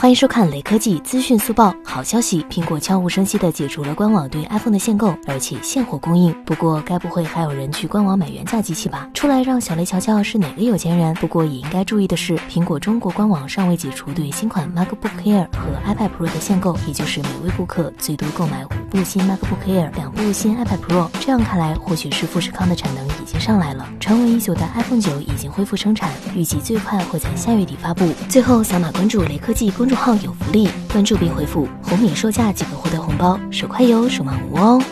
欢迎收看雷科技资讯速报。好消息，苹果悄无声息地解除了官网对 iPhone 的限购，而且现货供应。不过，该不会还有人去官网买原价机器吧？出来让小雷瞧瞧是哪个有钱人。不过也应该注意的是，苹果中国官网尚未解除对新款 MacBook Air 和 iPad Pro 的限购，也就是每位顾客最多购买五部新 MacBook Air、两部新 iPad Pro。这样看来，或许是富士康的产能已经上来了。传闻已久的 iPhone 九已经恢复生产，预计最快会在下月底发布。最后，扫码关注雷科技公众号有福利，关注并回复“红米售价”即可获得红包，手快有，手慢无哦。